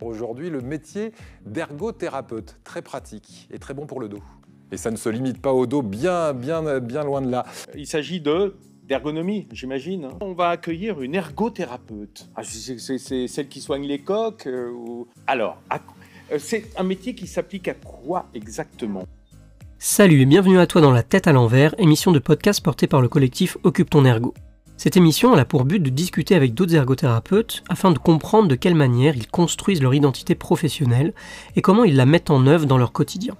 Aujourd'hui, le métier d'ergothérapeute, très pratique et très bon pour le dos. Et ça ne se limite pas au dos, bien, bien, bien loin de là. Il s'agit de d'ergonomie, j'imagine. On va accueillir une ergothérapeute. Ah, c'est celle qui soigne les coques euh, ou... Alors, euh, c'est un métier qui s'applique à quoi exactement? Salut et bienvenue à toi dans La tête à l'envers, émission de podcast portée par le collectif Occupe ton ergo. Cette émission a pour but de discuter avec d'autres ergothérapeutes afin de comprendre de quelle manière ils construisent leur identité professionnelle et comment ils la mettent en œuvre dans leur quotidien.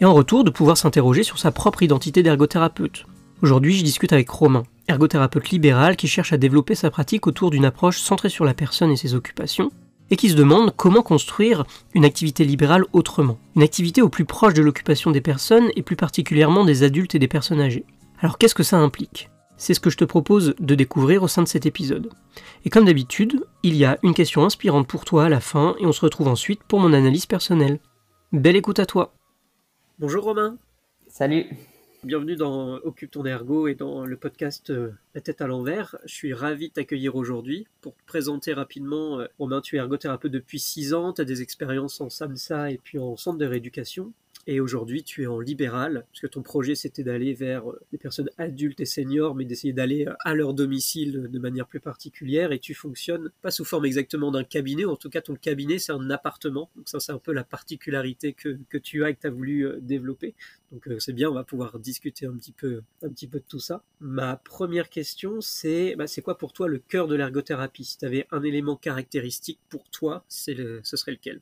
Et en retour de pouvoir s'interroger sur sa propre identité d'ergothérapeute. Aujourd'hui, je discute avec Romain, ergothérapeute libéral qui cherche à développer sa pratique autour d'une approche centrée sur la personne et ses occupations, et qui se demande comment construire une activité libérale autrement, une activité au plus proche de l'occupation des personnes et plus particulièrement des adultes et des personnes âgées. Alors qu'est-ce que ça implique? C'est ce que je te propose de découvrir au sein de cet épisode. Et comme d'habitude, il y a une question inspirante pour toi à la fin et on se retrouve ensuite pour mon analyse personnelle. Belle écoute à toi. Bonjour Romain. Salut. Bienvenue dans Occupe ton ergo et dans le podcast euh, La tête à l'envers. Je suis ravi de t'accueillir aujourd'hui. Pour te présenter rapidement, euh, Romain, tu es ergothérapeute depuis 6 ans, tu as des expériences en SAMSA et puis en centre de rééducation. Et aujourd'hui, tu es en libéral, parce que ton projet, c'était d'aller vers les euh, personnes adultes et seniors, mais d'essayer d'aller euh, à leur domicile de manière plus particulière. Et tu fonctionnes pas sous forme exactement d'un cabinet, en tout cas, ton cabinet, c'est un appartement. Donc ça, c'est un peu la particularité que, que tu as et que tu as voulu euh, développer. Donc c'est bien, on va pouvoir discuter un petit peu, un petit peu de tout ça. Ma première question, c'est bah, c'est quoi pour toi le cœur de l'ergothérapie? Si tu avais un élément caractéristique pour toi, c'est ce serait lequel?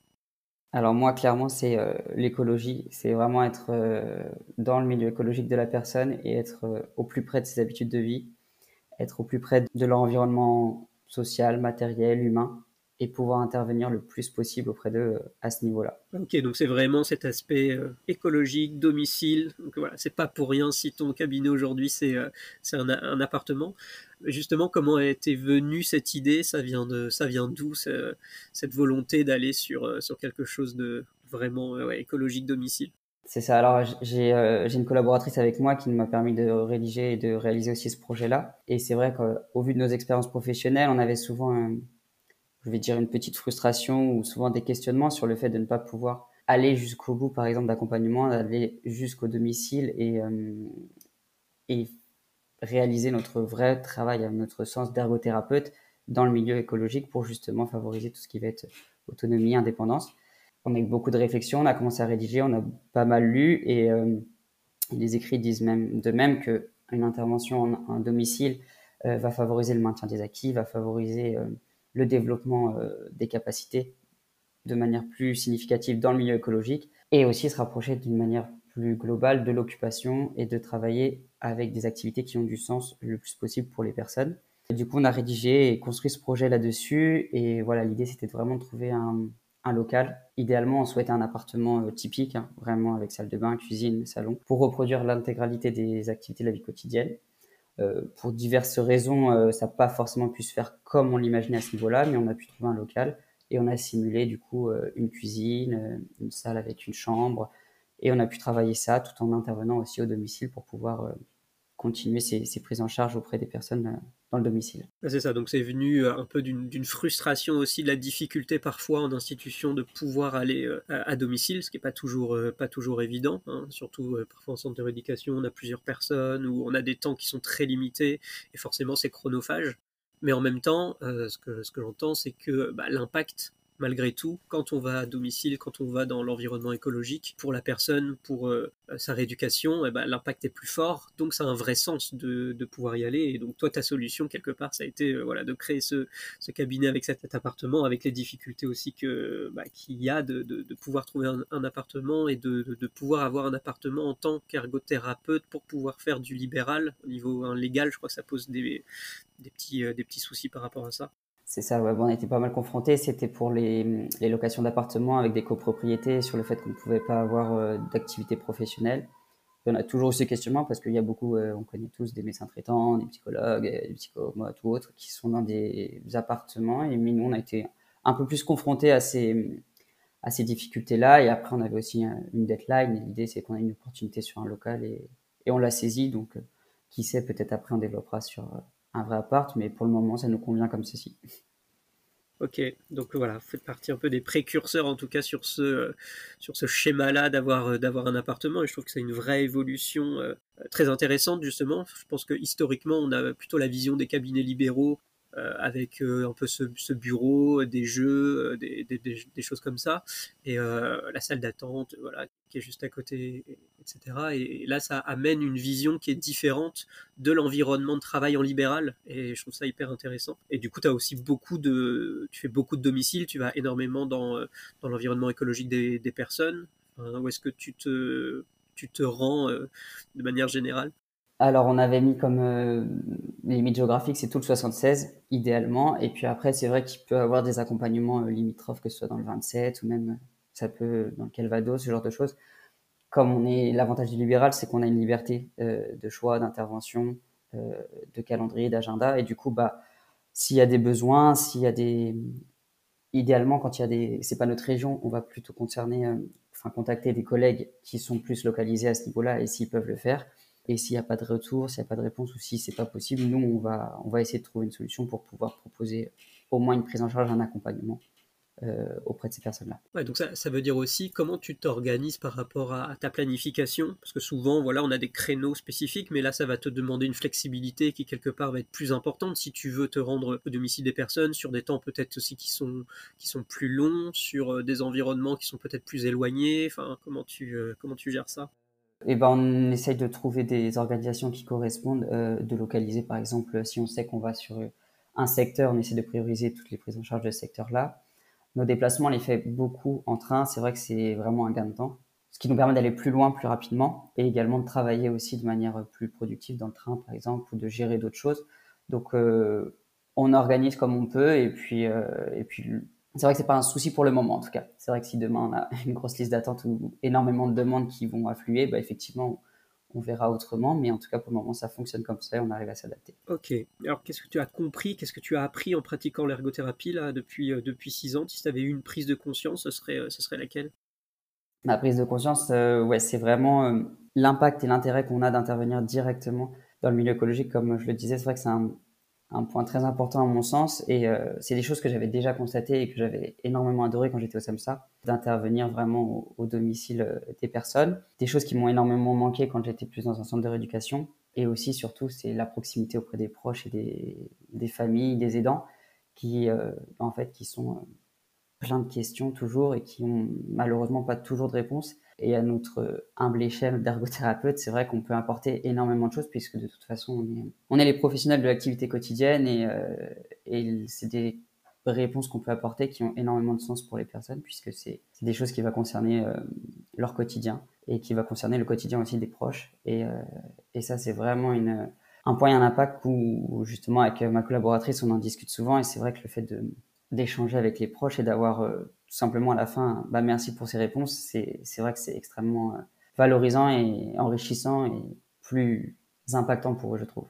Alors moi, clairement, c'est euh, l'écologie. C'est vraiment être euh, dans le milieu écologique de la personne et être euh, au plus près de ses habitudes de vie, être au plus près de l'environnement social, matériel, humain et pouvoir intervenir le plus possible auprès d'eux euh, à ce niveau-là. Ok, donc c'est vraiment cet aspect euh, écologique, domicile. Donc voilà, c'est pas pour rien si ton cabinet aujourd'hui c'est euh, un, un, appartement. Justement, comment été venue cette idée? Ça vient de ça vient d'où cette volonté d'aller sur sur quelque chose de vraiment ouais, écologique, domicile? C'est ça. Alors, j'ai euh, une collaboratrice avec moi qui m'a permis de rédiger et de réaliser aussi ce projet-là. Et c'est vrai qu'au vu de nos expériences professionnelles, on avait souvent un, je vais dire, une petite frustration ou souvent des questionnements sur le fait de ne pas pouvoir aller jusqu'au bout, par exemple, d'accompagnement, d'aller jusqu'au domicile et, euh, réaliser notre vrai travail, à notre sens d'ergothérapeute dans le milieu écologique pour justement favoriser tout ce qui va être autonomie, indépendance. On a eu beaucoup de réflexions, on a commencé à rédiger, on a pas mal lu et euh, les écrits disent même de même que une intervention en, en domicile euh, va favoriser le maintien des acquis, va favoriser le développement euh, des capacités de manière plus significative dans le milieu écologique et aussi se rapprocher d'une manière plus globale de l'occupation et de travailler avec des activités qui ont du sens le plus possible pour les personnes. du coup, on a rédigé et construit ce projet là-dessus et voilà, l'idée c'était vraiment de trouver un, un, local. Idéalement, on souhaitait un appartement euh, typique, hein, vraiment avec salle de bain, cuisine, salon, pour reproduire l'intégralité des activités de la vie quotidienne. Euh, pour diverses raisons, euh, ça n'a pas forcément pu se faire comme on l'imaginait à ce niveau-là, mais on a pu trouver un local et on a simulé du coup euh, une cuisine, une salle avec une chambre, et on a pu travailler ça tout en intervenant aussi au domicile pour pouvoir continuer ces, prises en charge auprès des personnes le domicile. C'est ça, donc c'est venu euh, un peu d'une frustration aussi, de la difficulté parfois en institution de pouvoir aller euh, à, domicile, ce qui n'est pas toujours, pas toujours évident, hein. surtout parfois en centre de rééducation, on a plusieurs personnes ou on a des temps qui sont très limités et forcément c'est chronophage. Mais en même temps, ce que, ce que j'entends, c'est que bah, l'impact malgré tout, quand on va à domicile, quand on va dans l'environnement écologique, pour la personne, pour euh, sa rééducation, eh ben, l'impact est plus fort. Donc, ça a un vrai sens de, pouvoir y aller. Et donc, toi, ta solution, quelque part, ça a été euh, voilà, de créer ce, cabinet avec cet, appartement, avec les difficultés aussi que bah, qu'il y a de, pouvoir trouver un, appartement et de, pouvoir avoir un appartement en tant qu'ergothérapeute pour pouvoir faire du libéral. Au niveau hein, légal, je crois que ça pose des, euh, des petits soucis par rapport à ça. C'est ça, ouais, bon, on était pas mal confrontés. C'était pour les, les locations d'appartements avec des copropriétés sur le fait qu'on ne pouvait pas avoir euh, d'activité professionnelle. on a toujours ces questionnements parce qu'il y a beaucoup, euh, on connaît tous des médecins traitants, des psychologues, des psychomotes ou autres qui sont dans des appartements. Et nous, on a été un peu plus confrontés à ces, à ces difficultés-là. Et après, on avait aussi une deadline. L'idée, c'est qu'on a une opportunité sur un local et, et on l'a saisi. Donc, euh, qui sait, peut-être après, on développera sur un vrai appart, mais pour le moment, ça nous convient comme ceci. Ok, donc voilà, vous faites partie un peu des précurseurs en tout cas sur ce, sur ce schéma-là d'avoir, d'avoir un appartement et je trouve que c'est une vraie évolution très intéressante justement. Je pense que historiquement on a plutôt la vision des cabinets libéraux euh, avec euh, un peu ce, bureau, des jeux, euh, des, choses comme ça, et la salle d'attente, voilà, qui est juste à côté, etc. Et, là, ça amène une vision qui est différente de l'environnement de travail en libéral, et je trouve ça hyper intéressant. Et du coup, tu aussi beaucoup de, tu fais beaucoup de domiciles, tu vas énormément dans, dans l'environnement écologique des, personnes. où est-ce que tu te, tu te rends de manière générale? Alors, on avait mis comme euh, limite géographique, c'est tout le 76, idéalement. Et puis après, c'est vrai qu'il peut avoir des accompagnements euh, limitrophes, que ce soit dans le 27 ou même ça peut dans le Calvados, ce genre de choses. Comme on est, l'avantage du libéral, c'est qu'on a une liberté euh, de choix, d'intervention, euh, de calendrier, d'agenda. Et du coup, bah, s'il y a des besoins, s'il y a des, idéalement, quand il y a des, c'est pas notre région, on va plutôt concerner, euh, enfin, contacter des collègues qui sont plus localisés à ce niveau-là et s'ils peuvent le faire. Et s'il n'y a pas de retour, s'il n'y a pas de réponse ou si c'est pas possible, nous, on va, on va essayer de trouver une solution pour pouvoir proposer au moins une prise en charge, un accompagnement euh, auprès de ces personnes-là. Donc ça, ça, veut dire aussi comment tu t'organises par rapport à, ta planification, parce que souvent, voilà, on a des créneaux spécifiques, mais là, ça va te demander une flexibilité qui quelque part va être plus importante si tu veux te rendre au domicile des personnes sur des temps peut-être aussi qui sont qui sont plus longs, sur euh, des environnements qui sont peut-être plus éloignés. Enfin, comment tu euh, comment tu gères ça? Eh ben, on essaye de trouver des organisations qui correspondent, euh, de localiser par exemple, si on sait qu'on va sur un secteur, on essaie de prioriser toutes les prises en charge de ce secteur-là. Nos déplacements, on les fait beaucoup en train, c'est vrai que c'est vraiment un gain de temps, ce qui nous permet d'aller plus loin plus rapidement et également de travailler aussi de manière plus productive dans le train par exemple ou de gérer d'autres choses. Donc euh, on organise comme on peut et puis, euh, et puis c'est vrai que c'est pas un souci pour le moment en tout cas. C'est vrai que si demain on a une grosse liste d'attente ou énormément de demandes qui vont affluer, bah effectivement on verra autrement, mais en tout cas pour le moment ça fonctionne comme ça et on arrive à s'adapter. Ok. Alors qu'est-ce que tu as compris, qu'est-ce que tu as appris en pratiquant l'ergothérapie là depuis euh, depuis six ans? Si tu avais eu une prise de conscience, ce serait euh, ce serait laquelle? Ma prise de conscience, euh, ouais, c'est vraiment l'impact et l'intérêt qu'on a d'intervenir directement dans le milieu écologique, comme je le disais. C'est vrai que c'est un, un point très important à mon sens et euh, c'est des choses que j'avais déjà constatées et que j'avais énormément adoré quand j'étais au SAMSA, d'intervenir vraiment au, domicile euh, des personnes. Des choses qui m'ont énormément manqué quand j'étais plus dans un centre de rééducation et aussi surtout c'est la proximité auprès des proches et des, des familles, des aidants qui euh, en fait qui sont plein de questions toujours et qui ont malheureusement pas toujours de réponse et à notre humble échelle d'ergothérapeute, c'est vrai qu'on peut apporter énormément de choses puisque de toute façon, on est, on est les professionnels de l'activité quotidienne et, euh, et c'est des réponses qu'on peut apporter qui ont énormément de sens pour les personnes puisque c'est des choses qui vont concerner euh, leur quotidien et qui va concerner le quotidien aussi des proches. Et, euh, et ça, c'est vraiment une, un point et un impact où, justement avec ma collaboratrice, on en discute souvent et c'est vrai que le fait de d'échanger avec les proches et d'avoir tout simplement à la fin, bah, merci pour ces réponses. C'est, c'est vrai que c'est extrêmement euh, valorisant et enrichissant et plus impactant pour eux, je trouve.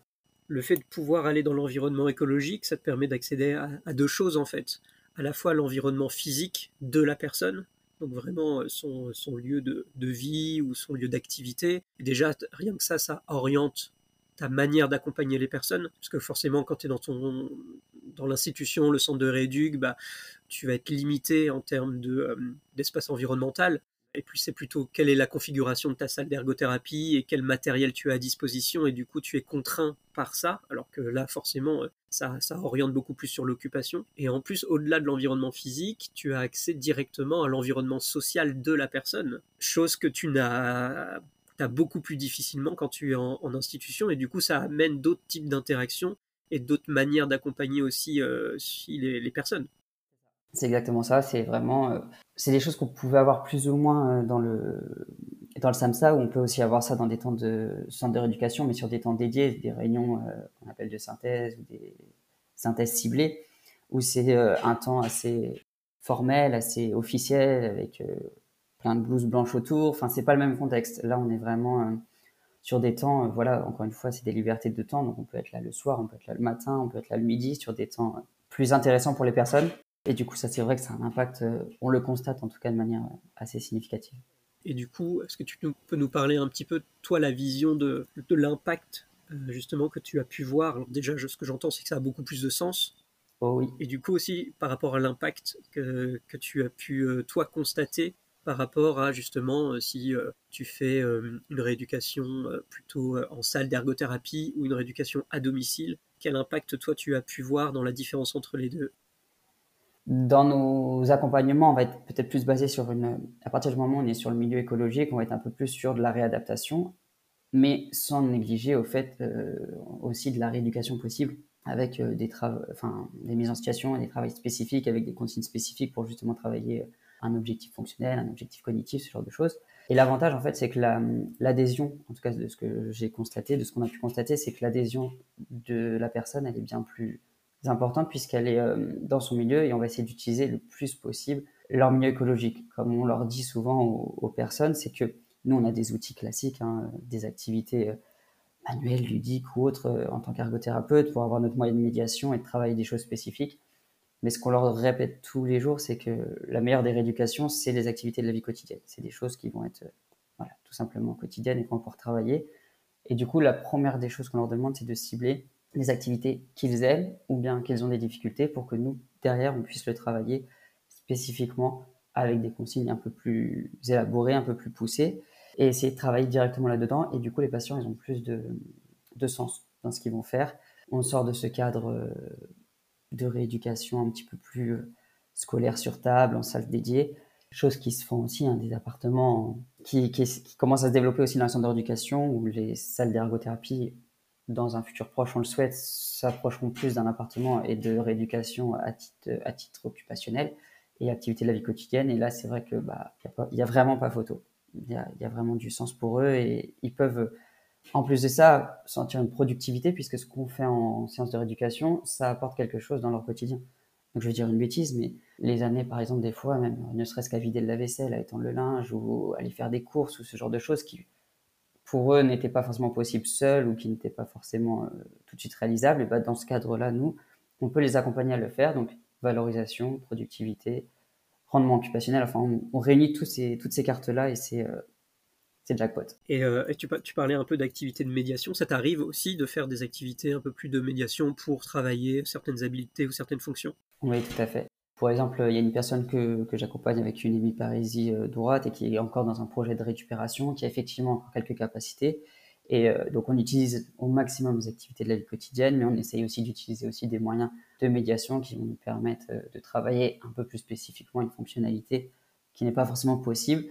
Le fait de pouvoir aller dans l'environnement écologique, ça te permet d'accéder à, deux choses en fait. À la fois l'environnement physique de la personne, donc vraiment euh, son, son lieu de, de, vie ou son lieu d'activité. déjà, rien que ça, ça oriente ta manière d'accompagner les personnes, parce que forcément, quand tu es dans ton dans l'institution, le centre de rééduc, bah, tu vas être limité en termes de, euh, d'espace environnemental. Et puis c'est plutôt quelle est la configuration de ta salle d'ergothérapie et quel matériel tu as à disposition et du coup tu es contraint par ça, alors que là forcément euh, ça, ça oriente beaucoup plus sur l'occupation. Et en plus au-delà de l'environnement physique, tu as accès directement à l'environnement social de la personne, chose que tu n'as as beaucoup plus difficilement quand tu es en, institution et du coup ça amène d'autres types d'interactions et d'autres manières d'accompagner aussi, euh, les, personnes. C'est exactement ça, c'est vraiment, euh, c'est des choses qu'on pouvait avoir plus ou moins euh, dans le, dans le SAMSA, où on peut aussi avoir ça dans des temps de centre de rééducation, mais sur des temps dédiés, des réunions qu'on appelle de synthèse ou des synthèses ciblées, où c'est un temps assez formel, assez officiel, avec plein de blouses blanches autour. Enfin, c'est pas le même contexte. Là, on est vraiment sur des temps, euh, voilà, encore une fois, c'est des libertés de temps, donc on peut être là le soir, on peut être là le matin, on peut être là le midi, sur des temps euh, plus intéressants pour les personnes. Et du coup, ça, c'est vrai que ça a un impact, euh, on le constate en tout cas de manière assez significative. Et du coup, est-ce que tu peux nous parler un petit peu, toi, la vision de, de l'impact justement que tu as pu voir? Alors déjà, ce que j'entends, c'est que ça a beaucoup plus de sens Oh oui. Et du coup aussi, par rapport à l'impact que, que, tu as pu, toi, constater par rapport à justement euh, si euh, tu fais une rééducation plutôt en salle d'ergothérapie ou une rééducation à domicile, quel impact toi tu as pu voir dans la différence entre les deux? Dans nos accompagnements, on va être peut-être plus basé sur une... À partir du moment où on est sur le milieu écologique, on va être un peu plus sur de la réadaptation, mais sans négliger au fait aussi de la rééducation possible avec euh, des, enfin, des mises en situation et des travaux spécifiques avec des consignes spécifiques pour justement travailler euh, un objectif fonctionnel, un objectif cognitif, ce genre de choses. Et l'avantage, en fait, c'est que l'adhésion, en tout cas de ce que j'ai constaté, de ce qu'on a pu constater, c'est que l'adhésion de la personne, elle est bien plus importante puisqu'elle est euh, dans son milieu et on va essayer d'utiliser le plus possible leur milieu écologique. Comme on leur dit souvent aux, personnes, c'est que nous, on a des outils classiques, hein, des activités manuel, ludique ou autre euh, en tant qu'ergothérapeute pour avoir notre moyen de médiation et de travailler des choses spécifiques. Mais ce qu'on leur répète tous les jours, c'est que la meilleure des rééducations, c'est les activités de la vie quotidienne. C'est des choses qui vont être euh, voilà, tout simplement quotidiennes et qu'on va pouvoir travailler. Et du coup, la première des choses qu'on leur demande, c'est de cibler les activités qu'ils aiment ou bien qu'ils ont des difficultés pour que nous, derrière, on puisse le travailler spécifiquement avec des consignes un peu plus élaborées, un peu plus poussées et essayer de travailler directement là-dedans. Et du coup, les patients, ils ont plus de, de sens dans ce qu'ils vont faire. On sort de ce cadre euh, de rééducation un petit peu plus euh, scolaire sur table, en salle dédiée. Choses qui se font aussi, hein, des appartements qui, qui, commencent à se développer aussi dans les centres d'éducation ou les salles d'ergothérapie, dans un futur proche, on le souhaite, s'approcheront plus d'un appartement et de rééducation à titre, à titre occupationnel et activité de la vie quotidienne. Et là, c'est vrai que bah, il n'y a, vraiment pas photo il y, a, vraiment du sens pour eux et ils peuvent, en plus de ça, sentir une productivité puisque ce qu'on fait en séance de rééducation, ça apporte quelque chose dans leur quotidien. Donc je vais dire une bêtise, mais les années, par exemple, des fois, même ne serait-ce qu'à vider le lave-vaisselle, à étendre le linge ou aller faire des courses ou ce genre de choses qui, pour eux, n'étaient pas forcément possibles seuls ou qui n'étaient pas forcément euh, tout de suite réalisables, et bah, dans ce cadre-là, nous, on peut les accompagner à le faire. Donc, valorisation, productivité, rendement occupationnel. Enfin, on, réunit tous ces, toutes ces cartes-là et c'est euh, jackpot. Et, euh, et tu, tu, parlais un peu d'activités de médiation. Ça t'arrive aussi de faire des activités un peu plus de médiation pour travailler certaines habiletés ou certaines fonctions? Oui, tout à fait. Pour exemple, il y a une personne que, que j'accompagne avec une hémiparésie euh, droite et qui est encore dans un projet de récupération, qui a effectivement quelques capacités. Et euh, donc, on utilise au maximum les activités de la vie quotidienne, mais on essaye aussi d'utiliser aussi des moyens de médiation qui vont nous permettre de travailler un peu plus spécifiquement une fonctionnalité qui n'est pas forcément possible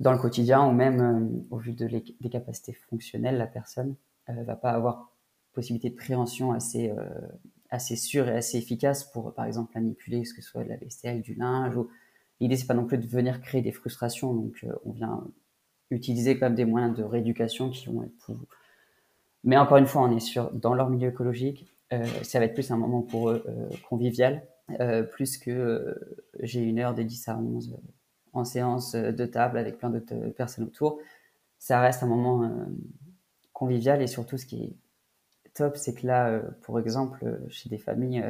dans le quotidien ou même euh, au vu de des capacités fonctionnelles, la personne ne va pas avoir possibilité de préhension assez, assez sûre et assez efficace pour, par exemple, manipuler ce que soit de la vaisselle, du linge. L'idée, c'est pas non plus de venir créer des frustrations. Donc, on vient utiliser quand même des moyens de rééducation qui vont être pour vous. Mais encore une fois, on est sur dans leur milieu écologique. Euh, ça va être plus un moment pour eux euh, convivial, euh, plus que j'ai une heure de 10 à 11 en séance de table avec plein d'autres personnes autour. Ça reste un moment convivial et surtout ce qui est top, c'est que là, pour exemple, chez des familles,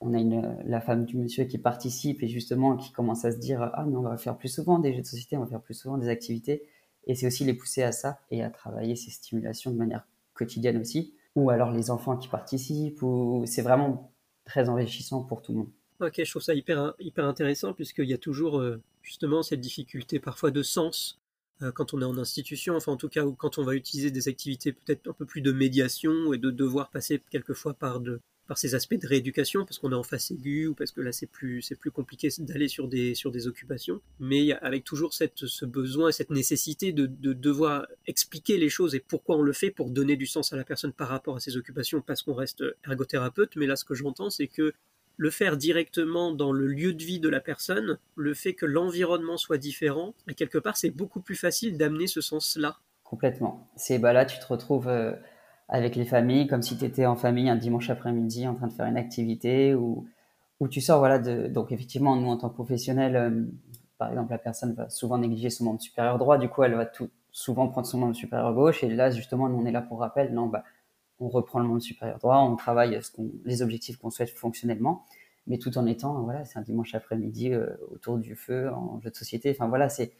on a la femme du monsieur qui participe et justement qui commence à se dire ah mais on va faire plus souvent des jeux de société, on va faire plus souvent des activités et c'est aussi les pousser à ça et à travailler ces stimulations de manière quotidienne aussi. Ou alors les enfants qui participent, c'est vraiment très enrichissant pour tout le monde. Ok, je trouve ça hyper, hyper intéressant puisqu'il y a toujours euh, justement cette difficulté parfois de sens euh, quand on est en institution, enfin en tout cas quand on va utiliser des activités peut-être un peu plus de médiation et de devoir passer quelquefois par de, par ces aspects de rééducation, parce qu'on est en face aiguë ou parce que là c'est plus, c'est plus compliqué d'aller sur des, sur des occupations, mais avec toujours cette, ce besoin et cette nécessité de, de, devoir expliquer les choses et pourquoi on le fait pour donner du sens à la personne par rapport à ses occupations, parce qu'on reste ergothérapeute, mais là ce que j'entends c'est que le faire directement dans le lieu de vie de la personne, le fait que l'environnement soit différent, et quelque part c'est beaucoup plus facile d'amener ce sens-là. Complètement. C'est bah là tu te retrouves... Euh, avec les familles, comme si tu étais en famille un dimanche après-midi en train de faire une activité ou où tu sors voilà de donc effectivement nous en tant que professionnels euh, par exemple la personne va souvent négliger son membre supérieur droit du coup elle va tout souvent prendre son membre supérieur gauche et là justement nous on est là pour rappel non bah on reprend le membre supérieur droit on travaille ce qu'on les objectifs qu'on souhaite fonctionnellement mais tout en étant voilà c'est un dimanche après-midi euh, autour du feu en jeu de société enfin voilà c'est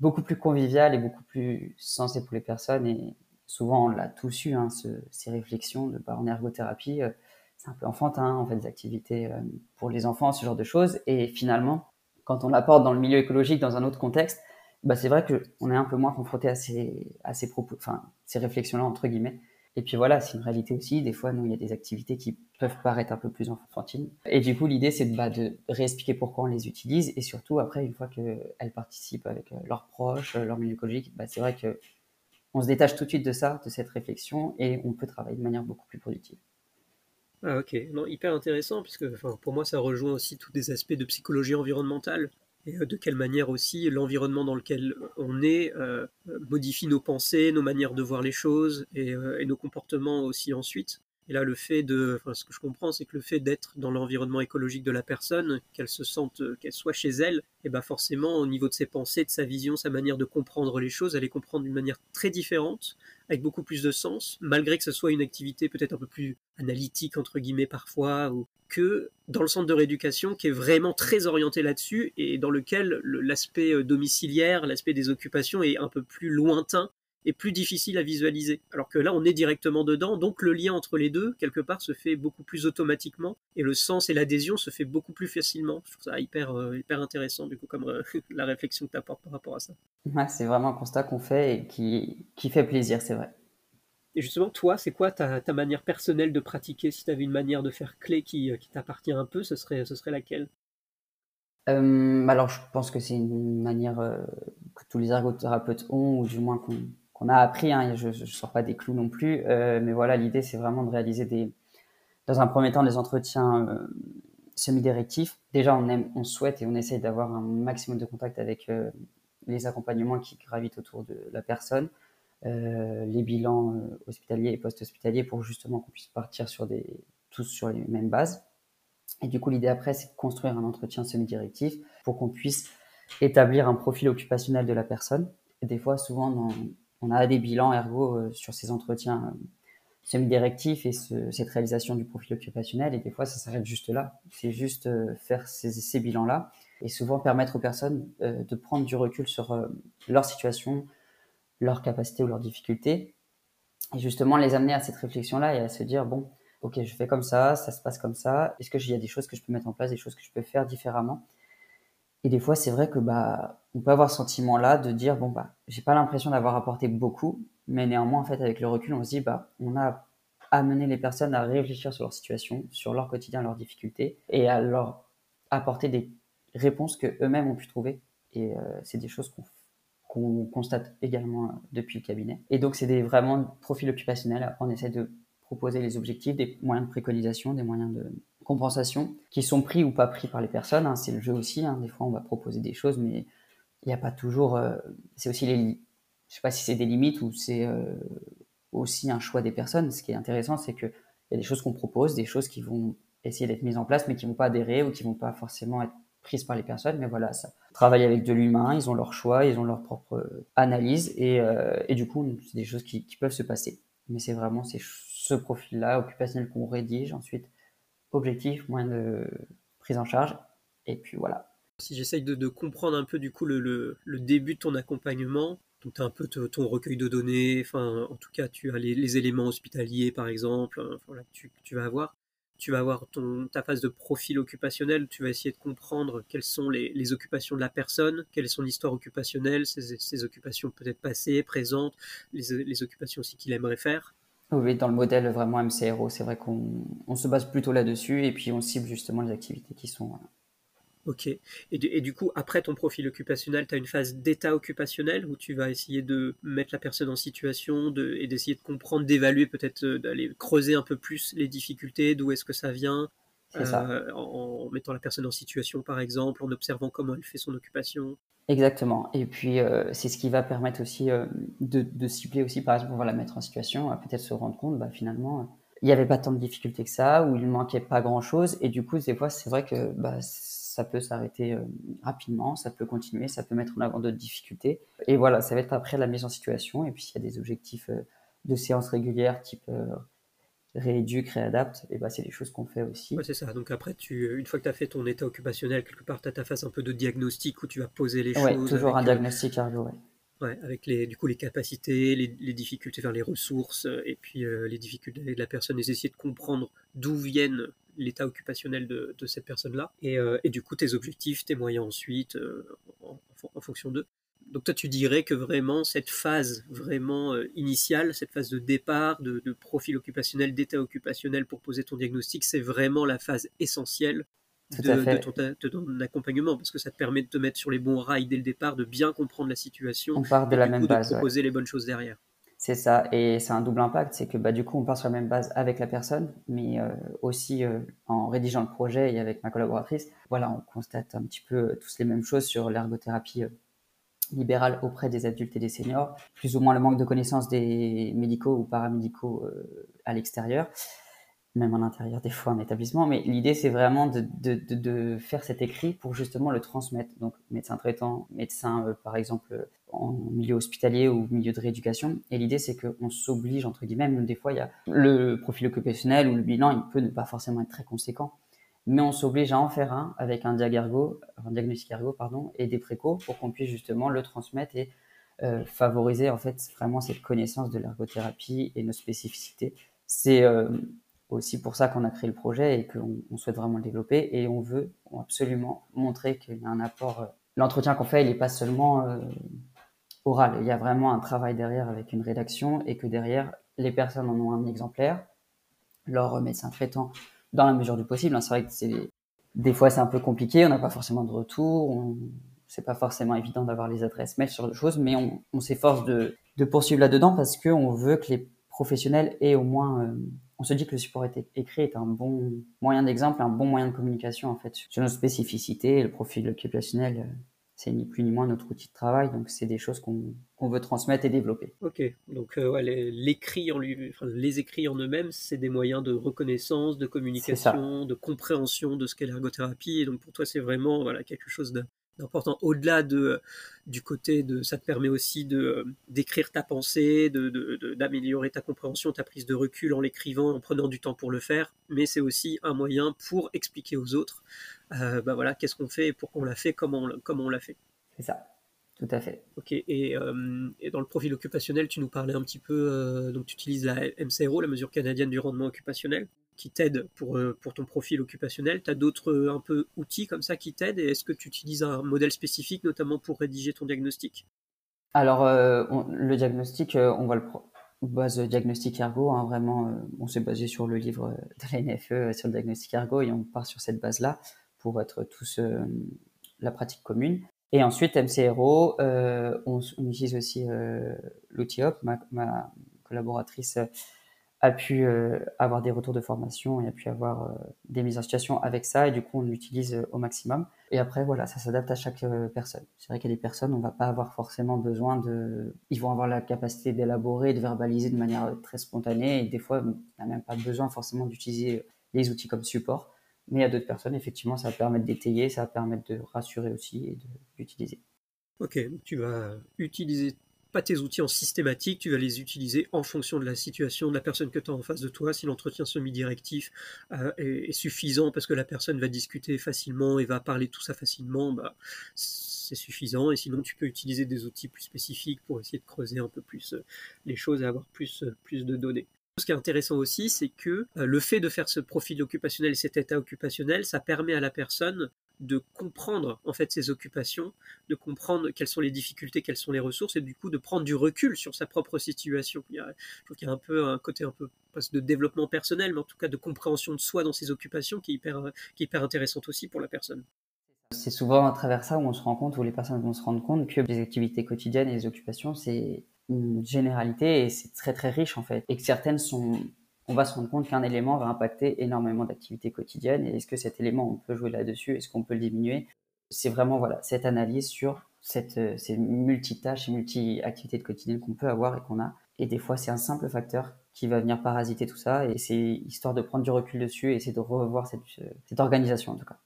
beaucoup plus convivial et beaucoup plus sensé pour les personnes et souvent on l'a tous eu, hein, ces réflexions de, bah, en ergothérapie, euh, c'est un peu enfantin, on fait des activités pour les enfants, ce genre de choses. Et finalement, quand on l'apporte dans le milieu écologique, dans un autre contexte, bah, c'est vrai qu'on est un peu moins confronté à ces, à ces propos, enfin, ces réflexions-là, entre guillemets. Et puis voilà, c'est une réalité aussi. Des fois, nous, il y a des activités qui peuvent paraître un peu plus enfantines. Et du coup, l'idée, c'est de, bah, de réexpliquer pourquoi on les utilise. Et surtout, après, une fois qu'elles participent avec euh, leurs proches, euh, leur milieu écologique, bah, c'est vrai que on se détache tout de suite de ça, de cette réflexion, et on peut travailler de manière beaucoup plus productive. Ah ok, non, hyper intéressant, puisque pour moi ça rejoint aussi tous des aspects de psychologie environnementale et euh, de quelle manière aussi l'environnement dans lequel on est euh, modifie nos pensées, nos manières de voir les choses et, euh, nos comportements aussi ensuite. Et là, le fait de, ce que je comprends, c'est que le fait d'être dans l'environnement écologique de la personne, qu'elle se sente, qu'elle soit chez elle, et eh ben forcément, au niveau de ses pensées, de sa vision, sa manière de comprendre les choses, elle les comprend d'une manière très différente, avec beaucoup plus de sens, malgré que ce soit une activité peut-être un peu plus analytique entre guillemets parfois, ou que dans le centre de rééducation qui est vraiment très orienté là-dessus et dans lequel l'aspect euh, domiciliaire, l'aspect des occupations est un peu plus lointain et plus difficile à visualiser. Alors que là, on est directement dedans, donc le lien entre les deux, quelque part, se fait beaucoup plus automatiquement et le sens et l'adhésion se fait beaucoup plus facilement. Je trouve ça hyper, euh, hyper intéressant, du coup, comme euh, la réflexion que tu apportes par rapport à ça. c'est vraiment un constat qu'on fait et qui, qui fait plaisir, c'est vrai. Et justement, toi, c'est quoi ta, manière personnelle de pratiquer? Si tu avais une manière de faire clé qui, euh, qui t'appartient un peu, ce serait, ce serait laquelle? Euh, Alors, je pense que c'est une manière euh, que tous les ergothérapeutes ont, ou du moins qu'on a appris. Hein, je ne sors pas des clous non plus. mais voilà, l'idée, c'est vraiment de réaliser des, dans un premier temps des entretiens semi-directifs. Déjà, on, aime, on souhaite et on essaye d'avoir un maximum de contact avec les accompagnements qui gravitent autour de la personne. Euh, les bilans euh, hospitaliers et post-hospitaliers pour justement qu'on puisse partir sur des, tous sur les mêmes bases. Et du coup, l'idée après, c'est de construire un entretien semi-directif pour qu'on puisse établir un profil occupationnel de la personne. Et des fois, souvent, on a des bilans ergo euh, sur ces entretiens semi-directifs et cette réalisation du profil occupationnel. Et des fois, ça s'arrête juste là. C'est juste faire ces, ces bilans-là et souvent permettre aux personnes de prendre du recul sur leur situation, leurs capacités ou leurs difficultés. Et justement, les amener à cette réflexion-là et à se dire, bon, ok, je fais comme ça, ça se passe comme ça. Est-ce qu'il y a des choses que je peux mettre en place, des choses que je peux faire différemment? Et des fois, c'est vrai que bah, on peut avoir ce sentiment-là de dire, bon, bah, j'ai pas l'impression d'avoir apporté beaucoup, mais néanmoins, en fait, avec le recul, on se dit, bah, on a amené les personnes à réfléchir sur leur situation, sur leur quotidien, leurs difficultés, et à leur apporter des réponses que eux-mêmes ont pu trouver. Et euh, c'est des choses qu'on qu'on constate également euh, depuis le cabinet. Et donc, c'est des vraiment profils occupationnels. On essaie de proposer les objectifs, des moyens de préconisation, des moyens de compensation qui sont pris ou pas pris par les personnes. Hein. C'est le jeu aussi. Hein. Des fois, on va proposer des choses, mais il n'y a pas toujours. Euh, c'est aussi les. Je sais pas si c'est des limites ou c'est euh, aussi un choix des personnes. Ce qui est intéressant, c'est qu'il y a des choses qu'on propose, des choses qui vont essayer d'être mises en place, mais qui vont pas adhérer ou qui vont pas forcément être prises par les personnes. Mais voilà, ça, travaillent avec de l'humain, ils ont leur choix, ils ont leur propre analyse et, euh, et du coup, c'est des choses qui, qui, peuvent se passer. Mais c'est vraiment c'est ce profil-là occupationnel qu'on rédige. Ensuite, objectif, moyen de prise en charge. Et puis voilà. Si j'essaye de, comprendre un peu du coup le, le, le début de ton accompagnement, donc tu as un peu ton recueil de données, enfin en tout cas tu as les, éléments hospitaliers par exemple, hein, enfin, tu, tu vas avoir tu vas avoir ton, ta phase de profil occupationnel, tu vas essayer de comprendre quelles sont les, occupations de la personne, quelle est son histoire occupationnelle, ses, occupations peut-être passées, présentes, les, occupations aussi qu'il aimerait faire. Oui, dans le modèle vraiment MCRO, c'est vrai qu'on se base plutôt là-dessus et puis on cible justement les activités qui sont Ok. Et du, coup, après ton profil occupationnel, tu as une phase d'état occupationnel où tu vas essayer de mettre la personne en situation et d'essayer de comprendre, d'évaluer, peut-être euh, d'aller creuser un peu plus les difficultés, d'où est-ce que ça vient, euh, en, mettant la personne en situation, par exemple, en observant comment elle fait son occupation. Exactement. Et puis, euh, c'est ce qui va permettre aussi de, de, cibler aussi, par exemple, va la mettre en situation, à peut-être se rendre compte, bah, finalement, il n'y avait pas tant de difficultés que ça, ou il manquait pas grand-chose. Et du coup, des fois, c'est vrai que bah, ça peut s'arrêter euh, rapidement, ça peut continuer, ça peut mettre en avant d'autres difficultés. Et voilà, ça va être après la mise en situation. Et puis, s'il y a des objectifs euh, de séances régulières, type euh, rééduque, réadapte, et bah, c'est des choses qu'on fait aussi. c'est ça. Donc après, tu, une fois que tu as fait ton état occupationnel, quelque part, tu as ta phase un peu de diagnostic où tu vas poser les choses. Oui, toujours un diagnostic cardio, Ouais, avec les, du coup les capacités, les, difficultés vers les ressources, et puis les difficultés de la personne, et essayer de comprendre d'où viennent l'état occupationnel de, cette personne-là, et, du coup tes objectifs, tes moyens ensuite, en, fonction d'eux. Donc toi, tu dirais que vraiment cette phase vraiment euh, initiale, cette phase de départ, de, profil occupationnel, d'état occupationnel pour poser ton diagnostic, c'est vraiment la phase essentielle de, ton, accompagnement parce que ça te permet de te mettre sur les bons rails dès le départ, de bien comprendre la situation. On part de la même base. De proposer les bonnes choses derrière. C'est ça, et c'est un double impact, c'est que bah, du coup on part sur la même base avec la personne, mais euh, aussi euh, en rédigeant le projet et avec ma collaboratrice, voilà, on constate un petit peu tous les mêmes choses sur l'ergothérapie libérale auprès des adultes et des seniors, plus ou moins le manque de connaissances des médicaux ou paramédicaux euh, à l'extérieur, même en intérieur des fois en établissement. Mais l'idée, c'est vraiment de, de, de, faire cet écrit pour justement le transmettre. Donc, médecin traitant, médecin, euh, par exemple, en milieu hospitalier ou milieu de rééducation. Et l'idée, c'est qu'on s'oblige, entre guillemets, même des fois, il y a le profil occupationnel ou le bilan, il peut ne pas forcément être très conséquent mais on s'oblige à en faire un avec un, un diagnostic ergo pardon, et des précaux pour qu'on puisse justement le transmettre et euh, favoriser en fait vraiment cette connaissance de l'ergothérapie et nos spécificités. C'est euh, aussi pour ça qu'on a créé le projet et qu'on souhaite vraiment le développer et on veut absolument montrer qu'il y a un apport. Euh, l'entretien qu'on fait, il n'est pas seulement oral, il y a vraiment un travail derrière avec une rédaction et que derrière, les personnes en ont un exemplaire, leur médecin traitant dans la mesure du possible. Hein. C'est vrai que c'est des fois c'est un peu compliqué, on n'a pas forcément de retour, c'est pas forcément évident d'avoir les adresses mail sur des choses, mais on, s'efforce de, poursuivre là-dedans parce qu'on veut que les professionnels aient au moins, euh, on se dit que le support écrit est un bon moyen d'exemple, un bon moyen de communication en fait sur nos spécificités, le profil occupationnel euh, c'est ni plus ni moins notre outil de travail, donc c'est des choses qu'on veut transmettre et développer. Ok, donc euh, l'écrit en lui, les écrits en eux-mêmes, c'est des moyens de reconnaissance, de communication, de compréhension de ce qu'est l'ergothérapie, et donc pour toi c'est vraiment voilà quelque chose de, d'important au-delà de du côté de ça te permet aussi de d'écrire ta pensée de d'améliorer ta compréhension ta prise de recul en l'écrivant en prenant du temps pour le faire. Mais c'est aussi un moyen pour expliquer aux autres euh, bah voilà qu'est-ce qu'on fait et pourquoi on l'a fait comment on, comment on l'a fait. C'est ça. Tout à fait. Ok, et, euh, et, dans le profil occupationnel, tu nous parlais un petit peu, euh, donc tu utilises la MCRO, la mesure canadienne du rendement occupationnel qui t'aide pour, euh, pour ton profil occupationnel Tu as d'autres euh, un peu outils comme ça qui t'aident Et est-ce que tu utilises un modèle spécifique, notamment pour rédiger ton diagnostic? Alors, euh, le diagnostic, on va le base diagnostic ergo. Hein, vraiment, on s'est basé sur le livre de la NFE sur le diagnostic ergo et on part sur cette base-là pour être tous la pratique commune. Et ensuite, MCRO, on, utilise aussi l'outil HOP. Ma collaboratrice a pu euh, avoir des retours de formation et a pu avoir euh, des mises en situation avec ça et du coup on l'utilise euh, au maximum. Et après voilà ça s'adapte à chaque personne. C'est vrai qu'il y a des personnes on va pas avoir forcément besoin de ils vont avoir la capacité d'élaborer de verbaliser de manière très spontanée et des fois on n'a même pas besoin forcément d'utiliser les outils comme support. Mais à d'autres personnes effectivement ça va permettre d'étayer ça va permettre de rassurer aussi et d'utiliser. Ok, tu vas utiliser tes outils en systématique, tu vas les utiliser en fonction de la situation de la personne que tu as en face de toi. Si l'entretien semi-directif euh, est, suffisant parce que la personne va discuter facilement et va parler tout ça facilement, bah, c'est suffisant. Et sinon, tu peux utiliser des outils plus spécifiques pour essayer de creuser un peu plus euh, les choses et avoir plus, euh, plus de données. Ce qui est intéressant aussi, c'est que le fait de faire ce profil occupationnel et cet état occupationnel, ça permet à la personne de comprendre en fait ses occupations, de comprendre quelles sont les difficultés, quelles sont les ressources, et du coup de prendre du recul sur sa propre situation. Il y a, je qu'il y a un peu un côté un peu de développement personnel, mais en tout cas de compréhension de soi dans ses occupations qui est hyper, qui est hyper intéressante aussi pour la personne. C'est souvent à travers ça où on se rend compte, où les personnes vont se rendre compte que les activités quotidiennes et les occupations, c'est une généralité et c'est très très riche en fait. Et que certaines sont on va se rendre compte qu'un élément va impacter énormément d'activités quotidiennes. Et est-ce que cet élément, on peut jouer là-dessus? Est-ce qu'on peut le diminuer? C'est vraiment voilà cette analyse sur cette, euh, ces multitâches et multi-activités de quotidien qu'on peut avoir et qu'on a. Et des fois, c'est un simple facteur qui va venir parasiter tout ça. Et c'est histoire de prendre du recul dessus et essayer de revoir cette, euh, cette organisation en tout cas.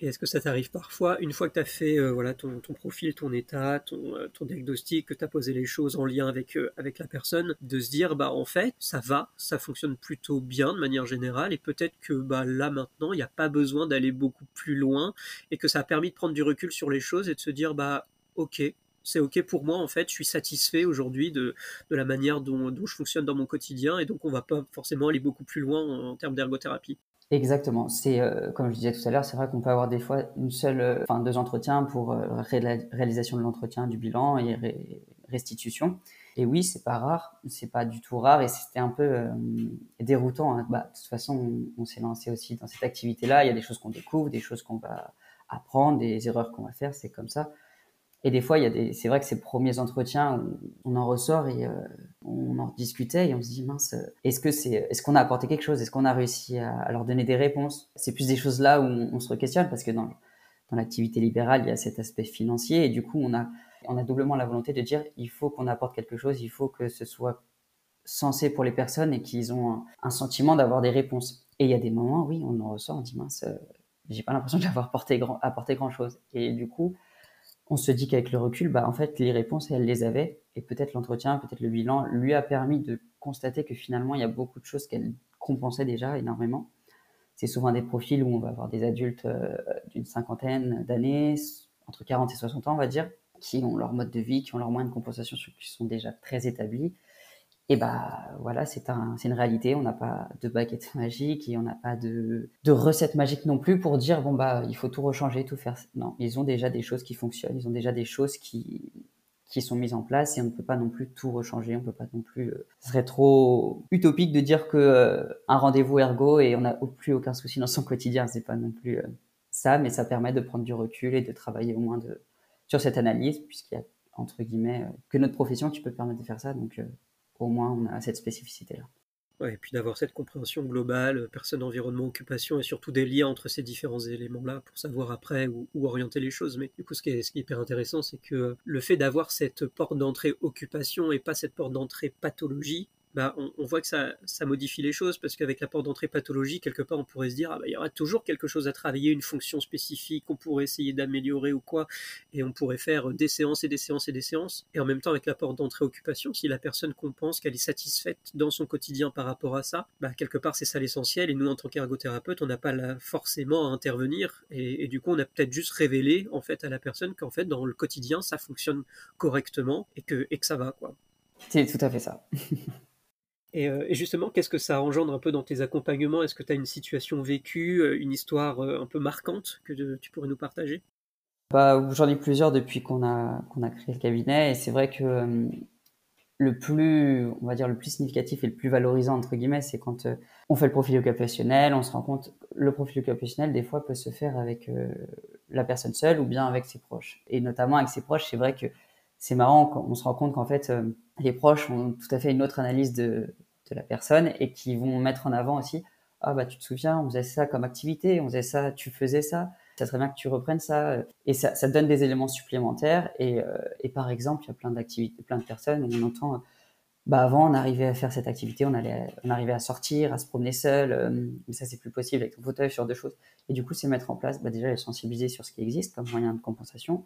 Et est-ce que ça t'arrive parfois, une fois que tu as fait euh, voilà, ton, profil, ton état, euh, ton, diagnostic, que tu as posé les choses en lien avec, euh, avec la personne, de se dire, bah en fait, ça va, ça fonctionne plutôt bien de manière générale, et peut-être que bah, là maintenant, il n'y a pas besoin d'aller beaucoup plus loin, et que ça a permis de prendre du recul sur les choses et de se dire, bah ok, c'est ok pour moi en fait, je suis satisfait aujourd'hui de, de, la manière dont, dont, je fonctionne dans mon quotidien et donc on va pas forcément aller beaucoup plus loin en termes d'ergothérapie. Exactement. C'est euh, comme je disais tout à l'heure, c'est vrai qu'on peut avoir des fois une seule, euh, enfin deux entretiens pour euh, ré réalisation de l'entretien, du bilan et restitution. Et oui, c'est pas rare, c'est pas du tout rare et c'était un peu euh, déroutant. Hein. Bah, de toute façon, on, on s'est lancé aussi dans cette activité-là. Il y a des choses qu'on découvre, des choses qu'on va apprendre, des erreurs qu'on va faire, c'est comme ça. Et des fois, il y a des, c'est vrai que ces premiers entretiens, on, en ressort et euh, on en discutait et on se dit mince, est-ce que c'est, est-ce qu'on a apporté quelque chose, est-ce qu'on a réussi à, leur donner des réponses? C'est plus des choses là où on, on se questionne parce que dans, dans l'activité libérale, il y a cet aspect financier et du coup, on a, on a doublement la volonté de dire il faut qu'on apporte quelque chose, il faut que ce soit sensé pour les personnes et qu'ils ont un, un sentiment d'avoir des réponses. Et il y a des moments, oui, on en ressort, on dit mince, euh, j'ai pas l'impression d'avoir apporté grand, apporté grand chose. Et du coup, on se dit qu'avec le recul, bah, en fait, les réponses, elle les avait. Et peut-être l'entretien, peut-être le bilan lui a permis de constater que finalement, il y a beaucoup de choses qu'elle compensait déjà énormément. C'est souvent des profils où on va avoir des adultes euh, d'une cinquantaine d'années, entre 40 et 60 ans, on va dire, qui ont leur mode de vie, qui ont leurs moyens de compensation qui sont déjà très établis. Et bah voilà, c'est un, une réalité. On n'a pas de baguette magique et on n'a pas de, de recette magique non plus pour dire bon bah il faut tout rechanger, tout faire. Non, ils ont déjà des choses qui fonctionnent, ils ont déjà des choses qui qui sont mises en place et on ne peut pas non plus tout rechanger, on peut pas non plus. Euh, ce serait trop utopique de dire que euh, un rendez-vous ergo et on n'a plus aucun souci dans son quotidien, c'est pas non plus euh, ça, mais ça permet de prendre du recul et de travailler au moins de sur cette analyse puisqu'il y a entre guillemets que notre profession qui peut permettre de faire ça, donc au moins on a cette spécificité-là. Ouais, et puis d'avoir cette compréhension globale, personne, environnement, occupation, et surtout des liens entre ces différents éléments-là pour savoir après où, orienter les choses. Mais du coup, ce qui est hyper intéressant, c'est que le fait d'avoir cette porte d'entrée occupation et pas cette porte d'entrée pathologie, bah, on, on, voit que ça, modifie les choses parce qu'avec la porte d'entrée pathologie, quelque part, on pourrait se dire ah bah, il y aura toujours quelque chose à travailler, une fonction spécifique qu'on pourrait essayer d'améliorer ou quoi, et on pourrait faire des séances et des séances et des séances. Et en même temps, avec la porte d'entrée occupation, si la personne compense qu'elle est satisfaite dans son quotidien par rapport à ça, bah, quelque part, c'est ça l'essentiel. Et nous, en tant qu'ergothérapeute, on n'a pas forcément à intervenir. Et, et du coup, on a peut-être juste révélé en fait à la personne qu'en fait, dans le quotidien, ça fonctionne correctement et que, et que ça va. quoi. C'est tout à fait ça. Et, euh, et, justement, qu'est-ce que ça engendre un peu dans tes accompagnements? Est-ce que tu as une situation vécue, euh, une histoire euh, un peu marquante que tu pourrais nous partager? Bah, J'en ai plusieurs depuis qu'on a, qu'on a créé le cabinet. Et c'est vrai que le plus, on va dire, le plus significatif et le plus valorisant, entre guillemets, c'est quand on fait le profil occupationnel, on se rend compte, le profil occupationnel, des fois, peut se faire avec la personne seule ou bien avec ses proches. Et notamment avec ses proches, c'est vrai que c'est marrant on se rend compte qu'en fait, les proches ont tout à fait une autre analyse de, la personne et qui vont mettre en avant aussi ah bah tu te souviens on faisait ça comme activité on faisait ça tu faisais ça ça serait bien que tu reprennes ça et ça, ça donne des éléments supplémentaires et, euh, et par exemple il y a plein d'activités plein de personnes on entend bah avant on arrivait à faire cette activité on allait on arrivait à sortir à se promener seul euh, mais ça c'est plus possible avec ton fauteuil sur deux choses et du coup c'est mettre en place bah, déjà les sensibiliser sur ce qui existe comme moyen de compensation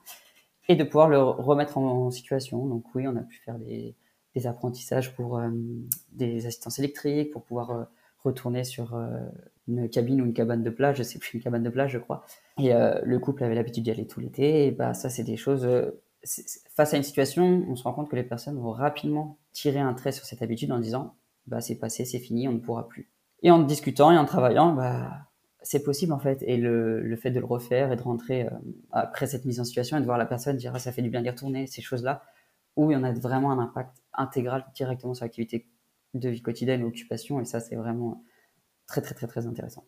et de pouvoir le remettre en, en situation. Donc oui on a pu faire des des apprentissages pour euh, des assistances électriques, pour pouvoir euh, retourner sur euh, une cabine ou une cabane de plage, je sais plus, une cabane de plage, je crois. Et le couple avait l'habitude d'y aller tout l'été. Et bah, ça, c'est des choses. face à une situation, on se rend compte que les personnes vont rapidement tirer un trait sur cette habitude en disant bah, c'est passé, c'est fini, on ne pourra plus. Et en discutant et en travaillant, bah, c'est possible en fait. Et le, le, fait de le refaire et de rentrer après cette mise en situation et de voir la personne dire ah, ça fait du bien d'y retourner, ces choses-là, où il y en a vraiment un impact intégral directement sur l'activité de vie quotidienne occupation. Et ça, c'est vraiment très, très, très, très intéressant.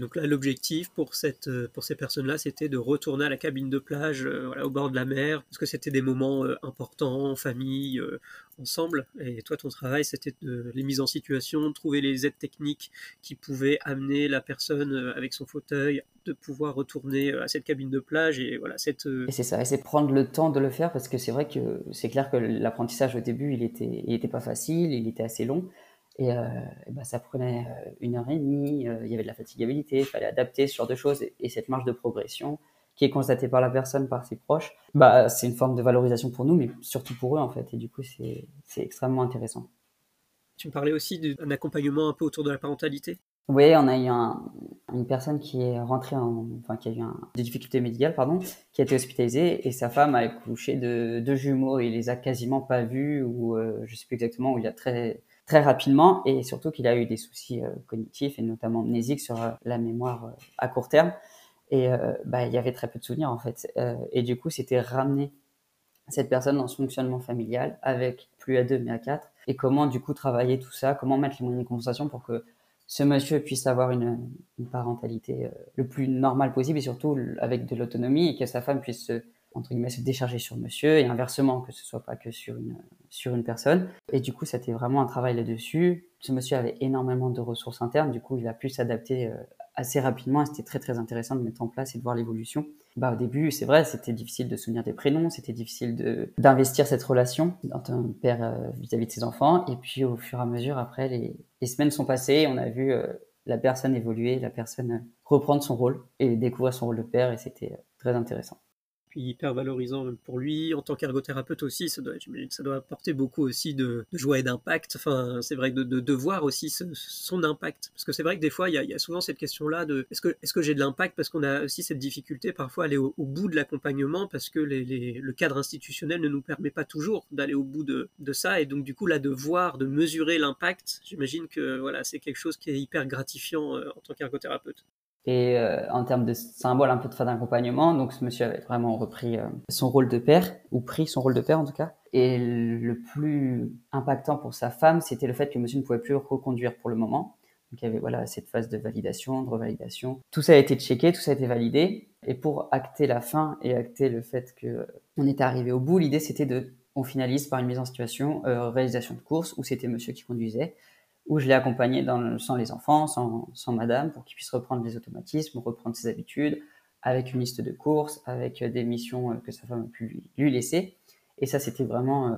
Donc là, l'objectif pour, cette, pour ces personnes-là, c'était de retourner à la cabine de plage, euh, au bord de la mer, parce que c'était des moments euh, importants, en famille, euh, ensemble. Et toi, ton travail, c'était de les mises en situation, de trouver les aides techniques qui pouvaient amener la personne avec son fauteuil de pouvoir retourner à cette cabine de plage. Et voilà, cette. Et c'est ça, et c'est prendre le temps de le faire, parce que c'est vrai que c'est clair que l'apprentissage au début, il était, il était pas facile, il était assez long. Et, euh, et ben, ça prenait euh, une heure et demie, euh, il y avait de la fatigabilité, il fallait adapter ce genre de choses. Et, et, cette marge de progression qui est constatée par la personne, par ses proches, bah, c'est une forme de valorisation pour nous, mais surtout pour eux en fait. Et du coup, c'est extrêmement intéressant. Tu me parlais aussi d'un accompagnement un peu autour de la parentalité Oui, on a eu une personne qui est rentrée en, enfin, qui a eu des difficultés médicales, pardon, qui a été hospitalisée et sa femme a accouché de deux jumeaux. Il les a quasiment pas vus ou euh, je sais plus exactement où il y a très très rapidement et surtout qu'il a eu des soucis euh, cognitifs et notamment amnésiques sur euh, la mémoire à court terme. Et bah, il y avait très peu de souvenirs en fait. et du coup, c'était ramener cette personne dans son fonctionnement familial avec plus à deux mais à quatre et comment du coup travailler tout ça, comment mettre les moyens de compensation pour que ce monsieur puisse avoir une, parentalité euh, le plus normale possible et surtout avec de l'autonomie et que sa femme puisse se, entre guillemets, se décharger sur monsieur et inversement, que ce soit pas que sur une, sur une personne. Et du coup, c'était vraiment un travail là-dessus. Ce monsieur avait énormément de ressources internes, du coup, il a pu s'adapter euh, assez rapidement c'était très très intéressant de mettre en place et de voir l'évolution. Bah, au début, c'est vrai, c'était difficile de souvenir des prénoms, c'était difficile de, d'investir cette relation entre un père euh, vis-à-vis de ses enfants. Et puis au fur et à mesure, après, les, les semaines sont passées, on a vu euh, la personne évoluer, la personne reprendre son rôle et découvrir son rôle de père et c'était très intéressant hyper valorisant pour lui. En tant qu'ergothérapeute aussi, ça doit, ça doit apporter beaucoup aussi de, joie et d'impact. Enfin, c'est vrai de, de, voir aussi son impact. Parce que c'est vrai que des fois, il y a, souvent cette question-là de est-ce que, est que j'ai de l'impact? Parce qu'on a aussi cette difficulté parfois à aller au, bout de l'accompagnement parce que les, le cadre institutionnel ne nous permet pas toujours d'aller au bout de, de, ça. Et donc, du coup, là, de voir, de mesurer l'impact, j'imagine que voilà, c'est quelque chose qui est hyper gratifiant euh, en tant qu'ergothérapeute. Et euh, en termes de symbole un peu de fin d'accompagnement, donc ce monsieur avait vraiment repris euh, son rôle de père, ou pris son rôle de père en tout cas. Et le plus impactant pour sa femme, c'était le fait que monsieur ne pouvait plus reconduire pour le moment. Donc il y avait voilà cette phase de validation, de revalidation. Tout ça a été checké, tout ça a été validé. Et pour acter la fin et acter le fait que on était arrivé au bout, l'idée c'était de on finalise par une mise en situation, euh, réalisation de course, où c'était monsieur qui conduisait où je l'ai accompagné dans sans les enfants, sans, madame, pour qu'il puisse reprendre les automatismes, reprendre ses habitudes, avec une liste de courses, avec euh, des missions euh, que sa femme a pu lui, laisser. Et ça, c'était vraiment euh,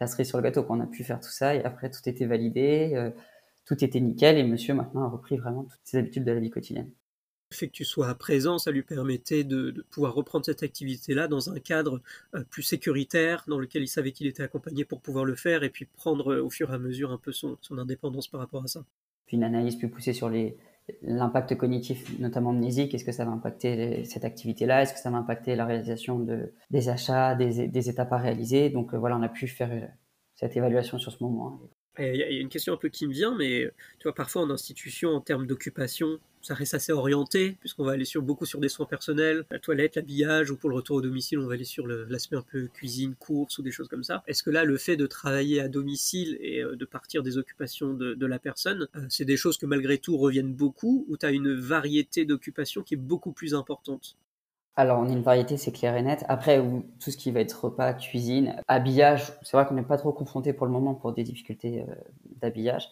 la cerise sur le gâteau qu'on a pu faire tout ça. Et après, tout était validé, tout était nickel. Et monsieur, maintenant, a repris vraiment toutes ses habitudes de la vie quotidienne fait que tu sois présent, ça lui permettait de, pouvoir reprendre cette activité-là dans un cadre euh, plus sécuritaire, dans lequel il savait qu'il était accompagné pour pouvoir le faire, et puis prendre euh, au fur et à mesure un peu son, indépendance par rapport à ça. Puis une analyse plus poussée sur l'impact cognitif, notamment amnésique, est-ce que ça va impacter cette activité-là, est-ce que ça va impacter la réalisation de, des achats, des, étapes à réaliser? Donc euh, voilà, on a pu faire cette évaluation sur ce moment. Il y a une question un peu qui me vient, mais tu vois, parfois en institution, en termes d'occupation, ça reste assez orienté, puisqu'on va aller sur, beaucoup sur des soins personnels, la toilette, l'habillage, ou pour le retour au domicile, on va aller sur l'aspect un peu cuisine, course ou des choses comme ça. Est-ce que là, le fait de travailler à domicile et euh, de partir des occupations de, la personne, euh, c'est des choses que malgré tout reviennent beaucoup, ou tu as une variété d'occupations qui est beaucoup plus importante? Alors, on a une variété, c'est clair et net. Après, tout ce qui va être repas, cuisine, habillage, c'est vrai qu'on n'est pas trop confronté pour le moment pour des difficultés euh, d'habillage.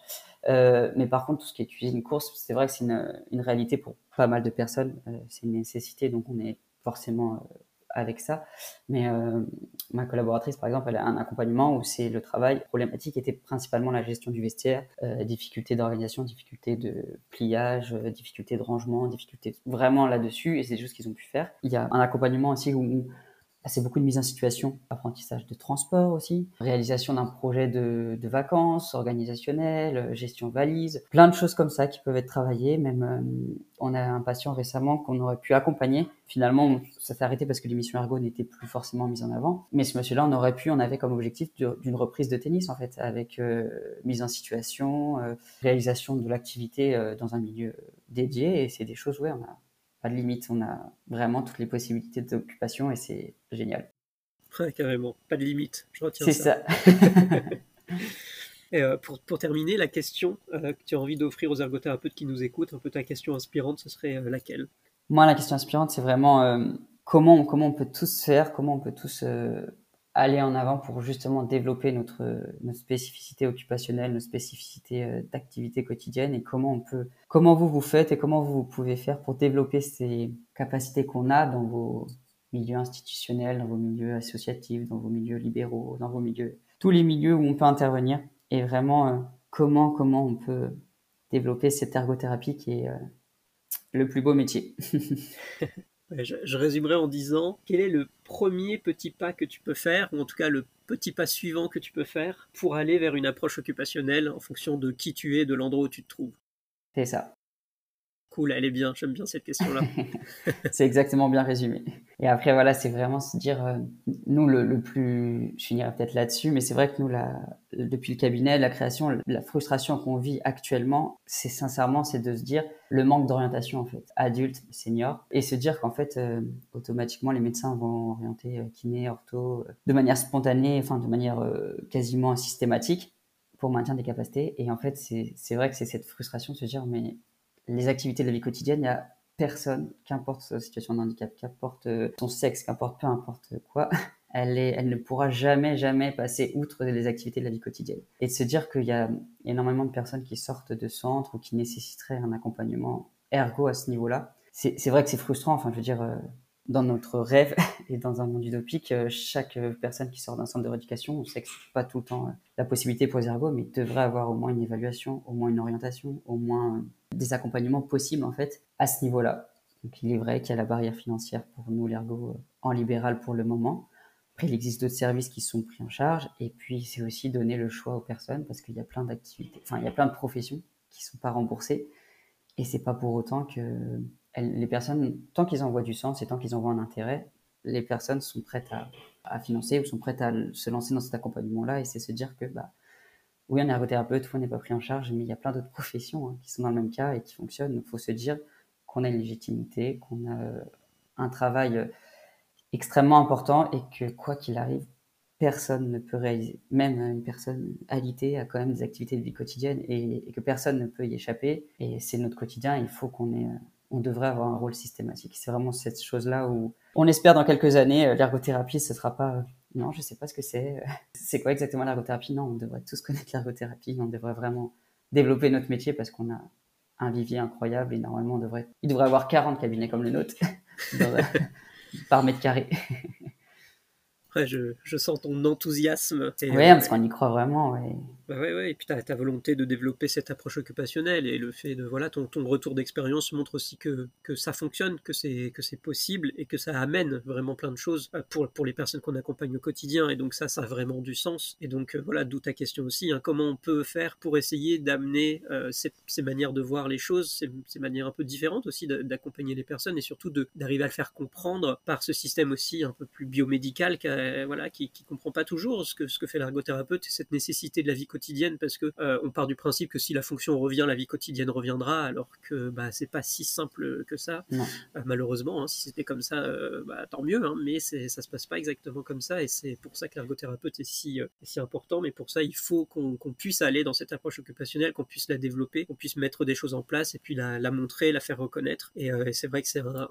Euh, mais par contre, tout ce qui est cuisine, course, c'est vrai que c'est une, une, réalité pour pas mal de personnes. Euh, c'est une nécessité, donc on est forcément euh, avec ça. Mais euh, ma collaboratrice, par exemple, elle a un accompagnement où c'est le travail. problématique était principalement la gestion du vestiaire, euh, difficulté d'organisation, difficulté de pliage, difficulté de rangement, difficulté vraiment là-dessus. Et c'est juste qu'ils ont pu faire. Il y a un accompagnement aussi où c'est beaucoup de mise en situation, apprentissage de transport aussi, réalisation d'un projet de, de, vacances, organisationnel, euh, gestion valise, plein de choses comme ça qui peuvent être travaillées. Même euh, on a un patient récemment qu'on aurait pu accompagner. Finalement, ça s'est arrêté parce que l'émission ergo n'était plus forcément mise en avant. Mais ce monsieur-là, on aurait pu, on avait comme objectif d'une reprise de tennis en fait, avec euh, mise en situation, réalisation de l'activité dans un milieu dédié. Et c'est des choses, ouais, on a pas de limite. On a vraiment toutes les possibilités d'occupation et c'est génial. Ouais, carrément, pas de limite. Je retiens ça. C'est ça. et euh, pour, pour, terminer, la question euh, que tu as envie d'offrir aux ergothérapeutes qui nous écoutent, un peu ta question inspirante, ce serait euh, laquelle? Moi, la question inspirante, c'est vraiment comment, comment on peut tous faire, comment on peut tous aller en avant pour justement développer notre, notre spécificité occupationnelle, notre spécificité euh, d'activité quotidienne et comment on peut, comment vous vous faites et comment vous, pouvez faire pour développer ces capacités qu'on a dans vos milieux institutionnels, dans vos milieux associatifs, dans vos milieux libéraux, dans vos milieux, tous les milieux où on peut intervenir et vraiment euh, comment, comment on peut développer cette ergothérapie qui est euh, le plus beau métier. Je, résumerai en disant quel est le premier petit pas que tu peux faire, ou en tout cas le petit pas suivant que tu peux faire pour aller vers une approche occupationnelle en fonction de qui tu es, de l'endroit où tu te trouves? C'est ça. Cool, elle est bien, j'aime bien cette question-là. c'est exactement bien résumé. Et après, voilà, c'est vraiment se dire, euh, nous, le, plus, je finirai peut-être là-dessus, mais c'est vrai que nous, depuis le cabinet, la création, la frustration qu'on vit actuellement, c'est sincèrement, c'est de se dire le manque d'orientation, en fait, adulte, senior, et se dire qu'en fait, euh, automatiquement, les médecins vont orienter euh, kiné, ortho, de manière spontanée, enfin, de manière quasiment systématique pour maintenir des capacités. Et en fait, c'est vrai que c'est cette frustration de se dire, mais les activités de la vie quotidienne, il n'y a personne, qu'importe sa situation de handicap, qu'importe euh, son sexe, qu'importe peu importe quoi, elle, est, elle ne pourra jamais, jamais passer outre les activités de la vie quotidienne. Et de se dire qu'il y a énormément de personnes qui sortent de centres ou qui nécessiteraient un accompagnement ergo à ce niveau-là. C'est vrai que c'est frustrant, enfin je veux dire, euh, dans notre rêve et dans un monde utopique, euh, chaque personne qui sort d'un centre de rééducation, on sait que c'est pas tout le temps la possibilité pour les ergots, mais devrait avoir au moins une évaluation, au moins une orientation, au moins des accompagnements possibles en fait à ce niveau-là. Donc il est vrai qu'il y a la barrière financière pour nous l'ergo euh, en libéral pour le moment. Après, il existe d'autres services qui sont pris en charge. Et puis, c'est aussi donner le choix aux personnes parce qu'il y a plein d'activités, enfin, il y a plein de professions qui sont pas remboursées. Et c'est pas pour autant que les personnes, tant qu'ils envoient du sens et tant qu'ils envoient un intérêt, les personnes sont prêtes à, à, financer ou sont prêtes à se lancer dans cet accompagnement-là. Et c'est se dire que, bah, oui, un ergothérapeute, on n'est pas pris en charge, mais il y a plein d'autres professions hein, qui sont dans le même cas et qui fonctionnent. Il faut se dire qu'on a une légitimité, qu'on a euh, un travail euh, extrêmement important et que quoi qu'il arrive, personne ne peut réaliser. Même une personne alitée a quand même des activités de vie quotidienne et, que personne ne peut y échapper. Et c'est notre quotidien. Il faut qu'on ait, euh, on devrait avoir un rôle systématique. C'est vraiment cette chose-là où on espère dans quelques années, l'ergothérapie, ce sera pas non, je sais pas ce que c'est. C'est quoi exactement l'ergothérapie Non, on devrait tous connaître l'ergothérapie. On devrait vraiment développer notre métier parce qu'on a un vivier incroyable et normalement on devrait, il devrait avoir 40 cabinets comme le nôtre par mètre carré. je, je, sens ton enthousiasme. Oui, parce qu'on y croit vraiment. Ouais. Bah ouais, ouais, et puis ta, volonté de développer cette approche occupationnelle et le fait de voilà ton, ton retour d'expérience montre aussi que, que ça fonctionne, que c'est possible et que ça amène vraiment plein de choses euh, pour pour les personnes qu'on accompagne au quotidien et donc ça ça a vraiment du sens. Et donc euh, voilà d'où ta question aussi hein, comment on peut faire pour essayer d'amener euh, ces, ces, manières de voir les choses ces, ces manières un peu différentes aussi d'accompagner les personnes et surtout d'arriver à le faire comprendre par ce système aussi un peu plus biomédical qui voilà qui comprend pas toujours ce que ce que fait l'ergothérapeute et cette nécessité de la vie quotidienne parce que euh, on part du principe que si la fonction revient, la vie quotidienne reviendra, alors que bah, c'est pas si simple que ça. Euh, malheureusement, hein, si c'était comme ça, euh, bah, tant mieux, hein, mais ça se passe pas exactement comme ça et c'est pour ça que l'ergothérapeute est si, si important. Mais pour ça, il faut qu'on puisse aller dans cette approche occupationnelle, qu'on puisse la développer, qu'on puisse mettre des choses en place et puis la, la montrer, la faire reconnaître. Et, et c'est vrai que c'est un,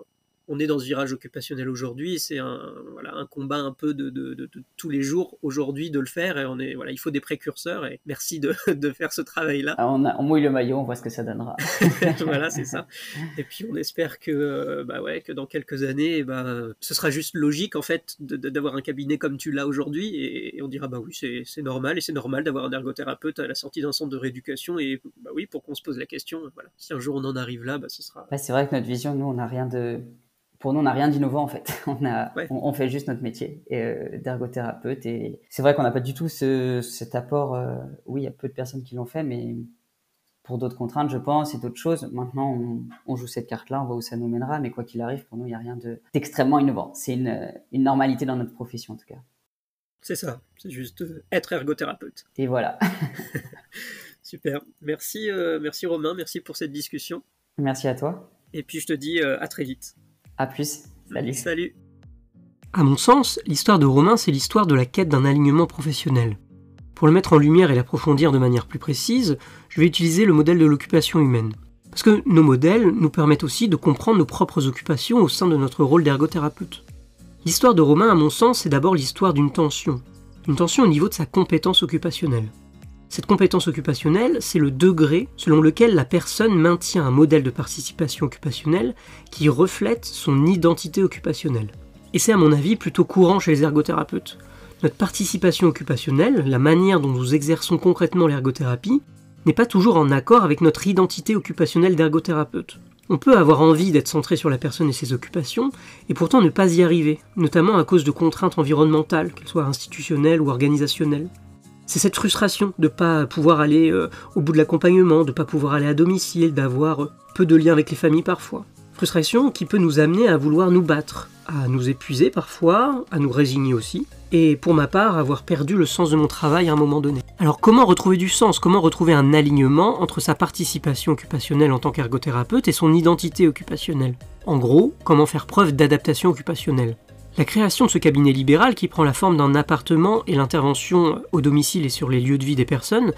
on est dans ce virage occupationnel aujourd'hui. C'est un, voilà, un combat un peu de, de, tous les jours aujourd'hui de le faire. Et on est, voilà, il faut des précurseurs. Et merci de, faire ce travail-là. Ah, on, on, mouille le maillot, on voit ce que ça donnera. voilà, c'est ça. Et puis on espère que, euh, bah ouais, que dans quelques années, bah, ce sera juste logique en fait d'avoir un cabinet comme tu l'as aujourd'hui. Et, on dira bah oui, c'est normal et c'est normal d'avoir un ergothérapeute à la sortie d'un centre de rééducation. Et bah oui, pour qu'on se pose la question, voilà, si un jour on en arrive là, bah, ce sera. c'est vrai que notre vision, nous, on n'a rien de pour nous, on n'a rien d'innovant en fait. On, a, on, fait juste notre métier euh, d'ergothérapeute. Et c'est vrai qu'on n'a pas du tout ce, cet apport. Euh, oui, il y a peu de personnes qui l'ont fait, mais pour d'autres contraintes, je pense, et d'autres choses. Maintenant, on, on joue cette carte-là, on voit où ça nous mènera. Mais quoi qu'il arrive, pour nous, il n'y a rien d'extrêmement innovant. C'est une, une normalité dans notre profession en tout cas. C'est ça, c'est juste euh, être ergothérapeute. Et voilà. Super. Merci, euh, merci Romain, merci pour cette discussion. Merci à toi. Et puis je te dis à très vite. À plus. Salut. Salut. À mon sens, l'histoire de Romain, c'est l'histoire de la quête d'un alignement professionnel. Pour le mettre en lumière et l'approfondir de manière plus précise, je vais utiliser le modèle de l'occupation humaine. Parce que nos modèles nous permettent aussi de comprendre nos propres occupations au sein de notre rôle d'ergothérapeute. L'histoire de Romain, à mon sens, c'est d'abord l'histoire d'une tension. Une tension au niveau de sa compétence occupationnelle. Cette compétence occupationnelle, c'est le degré selon lequel la personne maintient un modèle de participation occupationnelle qui reflète son identité occupationnelle. Et c'est à mon avis plutôt courant chez les ergothérapeutes. Notre participation occupationnelle, la manière dont nous exerçons concrètement l'ergothérapie, n'est pas toujours en accord avec notre identité occupationnelle d'ergothérapeute. On peut avoir envie d'être centré sur la personne et ses occupations, et pourtant ne pas y arriver, notamment à cause de contraintes environnementales, qu'elles soient institutionnelles ou organisationnelles. C'est cette frustration de ne pas pouvoir aller euh, au bout de l'accompagnement, de ne pas pouvoir aller à domicile, d'avoir peu de liens avec les familles parfois. Frustration qui peut nous amener à vouloir nous battre, à nous épuiser parfois, à nous résigner aussi, et pour ma part, avoir perdu le sens de mon travail à un moment donné. Alors comment retrouver du sens? Comment retrouver un alignement entre sa participation occupationnelle en tant qu'ergothérapeute et son identité occupationnelle? En gros, comment faire preuve d'adaptation occupationnelle? La création de ce cabinet libéral qui prend la forme d'un appartement et l'intervention au domicile et sur les lieux de vie des personnes,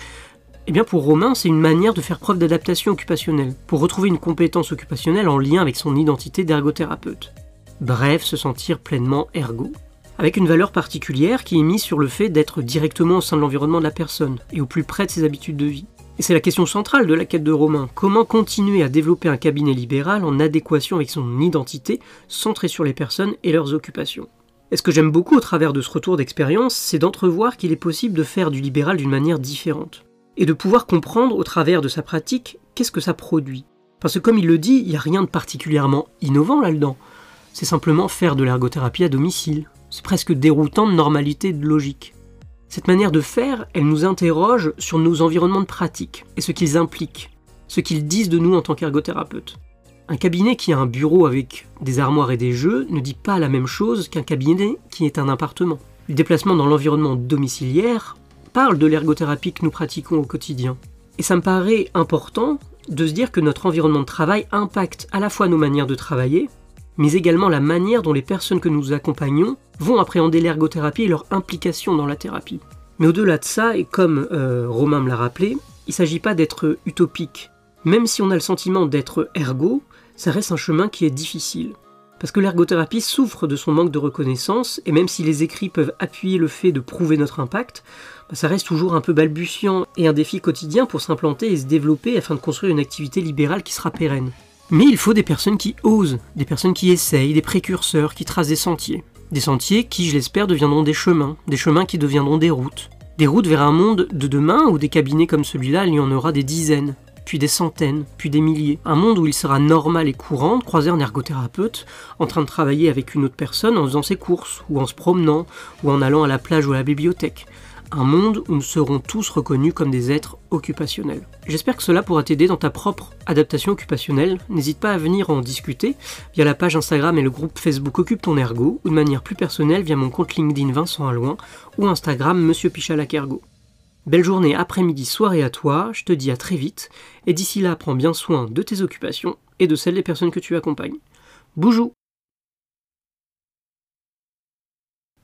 eh bien pour Romain, c'est une manière de faire preuve d'adaptation occupationnelle, pour retrouver une compétence occupationnelle en lien avec son identité d'ergothérapeute. Bref, se sentir pleinement ergo. Avec une valeur particulière qui est mise sur le fait d'être directement au sein de l'environnement de la personne et au plus près de ses habitudes de vie. Et c'est la question centrale de la quête de Romain. Comment continuer à développer un cabinet libéral en adéquation avec son identité, centré sur les personnes et leurs occupations? Et ce que j'aime beaucoup au travers de ce retour d'expérience, c'est d'entrevoir qu'il est possible de faire du libéral d'une manière différente. Et de pouvoir comprendre au travers de sa pratique qu'est-ce que ça produit. Parce que comme il le dit, il n'y a rien de particulièrement innovant là-dedans. C'est simplement faire de l'ergothérapie à domicile. C'est presque déroutant de normalité de logique. Cette manière de faire, elle nous interroge sur nos environnements de pratique et ce qu'ils impliquent, ce qu'ils disent de nous en tant qu'ergothérapeute. Un cabinet qui a un bureau avec des armoires et des jeux ne dit pas la même chose qu'un cabinet qui est un appartement. Le déplacement dans l'environnement domiciliaire parle de l'ergothérapie que nous pratiquons au quotidien. Et ça me paraît important de se dire que notre environnement de travail impacte à la fois nos manières de travailler, mais également la manière dont les personnes que nous accompagnons vont appréhender l'ergothérapie et leur implication dans la thérapie. Mais au-delà de ça, et comme euh, Romain me l'a rappelé, il ne s'agit pas d'être utopique. Même si on a le sentiment d'être ergo, ça reste un chemin qui est difficile. Parce que l'ergothérapie souffre de son manque de reconnaissance, et même si les écrits peuvent appuyer le fait de prouver notre impact, bah, ça reste toujours un peu balbutiant et un défi quotidien pour s'implanter et se développer afin de construire une activité libérale qui sera pérenne. Mais il faut des personnes qui osent, des personnes qui essayent, des précurseurs, qui tracent des sentiers. Des sentiers qui, je l'espère, deviendront des chemins, des chemins qui deviendront des routes. Des routes vers un monde de demain où des cabinets comme celui-là, il y en aura des dizaines, puis des centaines, puis des milliers. Un monde où il sera normal et courant de croiser un ergothérapeute en train de travailler avec une autre personne en faisant ses courses, ou en se promenant, ou en allant à la plage ou à la bibliothèque un monde où nous serons tous reconnus comme des êtres occupationnels. J'espère que cela pourra t'aider dans ta propre adaptation occupationnelle. N'hésite pas à venir en discuter via la page Instagram et le groupe Facebook Occupe ton ergo ou de manière plus personnelle via mon compte LinkedIn Vincent Alloin ou Instagram Monsieur Pichalac Ergo. Belle journée, après-midi, soirée à toi, je te dis à très vite, et d'ici là, prends bien soin de tes occupations et de celles des personnes que tu accompagnes. Boujou